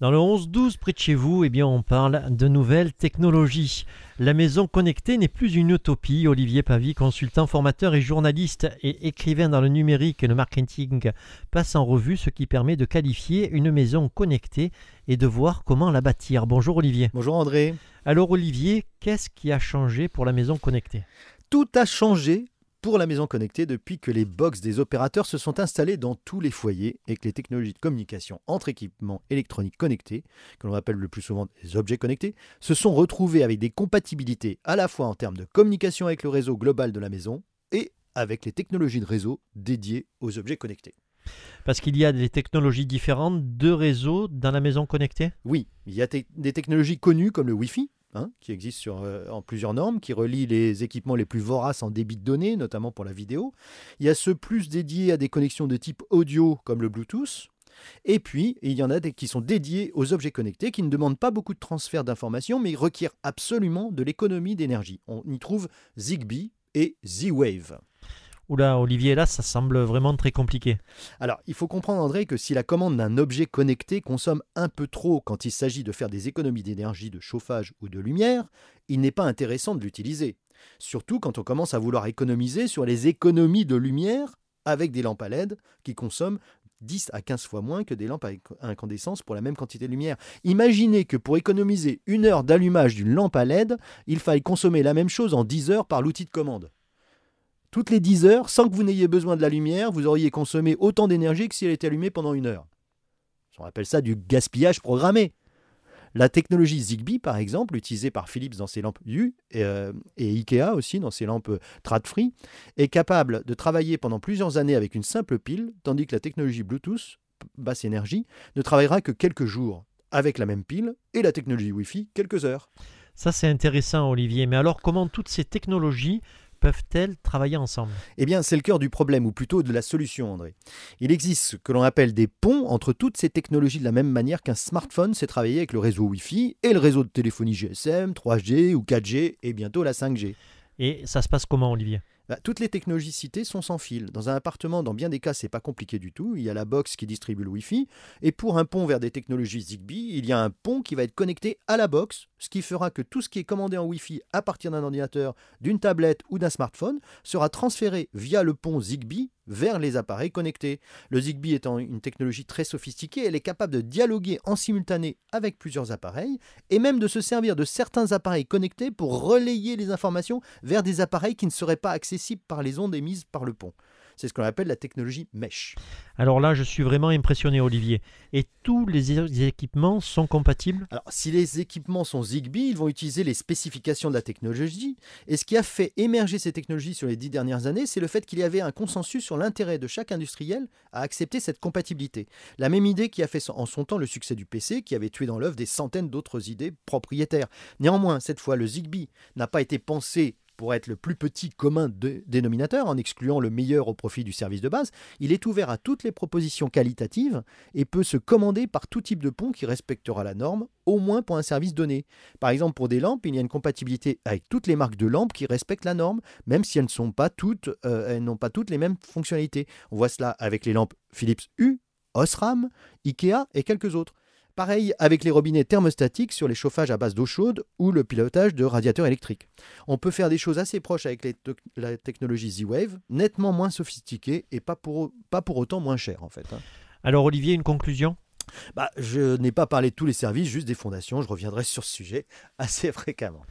Dans le 11-12 près de chez vous, eh bien, on parle de nouvelles technologies. La maison connectée n'est plus une utopie. Olivier Pavie, consultant, formateur et journaliste et écrivain dans le numérique et le marketing, passe en revue ce qui permet de qualifier une maison connectée et de voir comment la bâtir. Bonjour Olivier. Bonjour André. Alors Olivier, qu'est-ce qui a changé pour la maison connectée? Tout a changé pour la maison connectée depuis que les box des opérateurs se sont installés dans tous les foyers et que les technologies de communication entre équipements électroniques connectés, que l'on appelle le plus souvent des objets connectés, se sont retrouvés avec des compatibilités à la fois en termes de communication avec le réseau global de la maison et avec les technologies de réseau dédiées aux objets connectés. Parce qu'il y a des technologies différentes de réseau dans la maison connectée? Oui, il y a des technologies connues comme le Wi-Fi, Hein, qui existe euh, en plusieurs normes, qui relie les équipements les plus voraces en débit de données, notamment pour la vidéo. Il y a ceux plus dédiés à des connexions de type audio, comme le Bluetooth. Et puis, il y en a des qui sont dédiés aux objets connectés, qui ne demandent pas beaucoup de transfert d'informations, mais requièrent absolument de l'économie d'énergie. On y trouve Zigbee et Z-Wave. Oula, Olivier, là, ça semble vraiment très compliqué. Alors, il faut comprendre, André, que si la commande d'un objet connecté consomme un peu trop quand il s'agit de faire des économies d'énergie, de chauffage ou de lumière, il n'est pas intéressant de l'utiliser. Surtout quand on commence à vouloir économiser sur les économies de lumière avec des lampes à LED qui consomment 10 à 15 fois moins que des lampes à incandescence pour la même quantité de lumière. Imaginez que pour économiser une heure d'allumage d'une lampe à LED, il faille consommer la même chose en 10 heures par l'outil de commande. Toutes les 10 heures, sans que vous n'ayez besoin de la lumière, vous auriez consommé autant d'énergie que si elle était allumée pendant une heure. On appelle ça du gaspillage programmé. La technologie Zigbee, par exemple, utilisée par Philips dans ses lampes U euh, et, Ikea aussi dans ses lampes Tradfree, est capable de travailler pendant plusieurs années avec une simple pile, tandis que la technologie Bluetooth, basse énergie, ne travaillera que quelques jours avec la même pile et la technologie Wi-Fi quelques heures. Ça c'est intéressant Olivier, mais alors comment toutes ces technologies peuvent-elles travailler ensemble? Eh bien, c'est le cœur du problème, ou plutôt de la solution, André. Il existe ce que l'on appelle des ponts entre toutes ces technologies de la même manière qu'un smartphone sait travailler avec le réseau Wi-Fi et le réseau de téléphonie GSM, 3G ou 4G et bientôt la 5G. Et ça se passe comment, Olivier? Bah, toutes les technologies citées sont sans fil. Dans un appartement, dans bien des cas, c'est pas compliqué du tout. Il y a la box qui distribue le Wi-Fi. Et pour un pont vers des technologies Zigbee, il y a un pont qui va être connecté à la box, ce qui fera que tout ce qui est commandé en Wi-Fi à partir d'un ordinateur, d'une tablette ou d'un smartphone sera transféré via le pont Zigbee vers les appareils connectés. Le Zigbee étant une technologie très sophistiquée, elle est capable de dialoguer en simultané avec plusieurs appareils et même de se servir de certains appareils connectés pour relayer les informations vers des appareils qui ne seraient pas accessibles par les ondes émises par le pont. C'est ce qu'on appelle la technologie mesh. Alors là, je suis vraiment impressionné, Olivier. Et tous les équipements sont compatibles? Alors, si les équipements sont Zigbee, ils vont utiliser les spécifications de la technologie. Et ce qui a fait émerger ces technologies sur les dix dernières années, c'est le fait qu'il y avait un consensus sur l'intérêt de chaque industriel à accepter cette compatibilité. La même idée qui a fait en son temps le succès du PC, qui avait tué dans l'œuvre des centaines d'autres idées propriétaires. Néanmoins, cette fois, le Zigbee n'a pas été pensé pour être le plus petit commun dénominateur, en excluant le meilleur au profit du service de base, il est ouvert à toutes les propositions qualitatives et peut se commander par tout type de pont qui respectera la norme, au moins pour un service donné. Par exemple, pour des lampes, il y a une compatibilité avec toutes les marques de lampes qui respectent la norme, même si elles ne sont pas toutes, euh, elles n'ont pas toutes les mêmes fonctionnalités. On voit cela avec les lampes Philips U, Osram, Ikea et quelques autres. Pareil avec les robinets thermostatiques sur les chauffages à base d'eau chaude ou le pilotage de radiateurs électriques. On peut faire des choses assez proches avec la technologie Z-Wave, nettement moins sophistiquées et pas pour, pas pour autant moins chères en fait. Hein. Alors Olivier, une conclusion? Bah, Je n'ai pas parlé de tous les services, juste des fondations. Je reviendrai sur ce sujet assez fréquemment.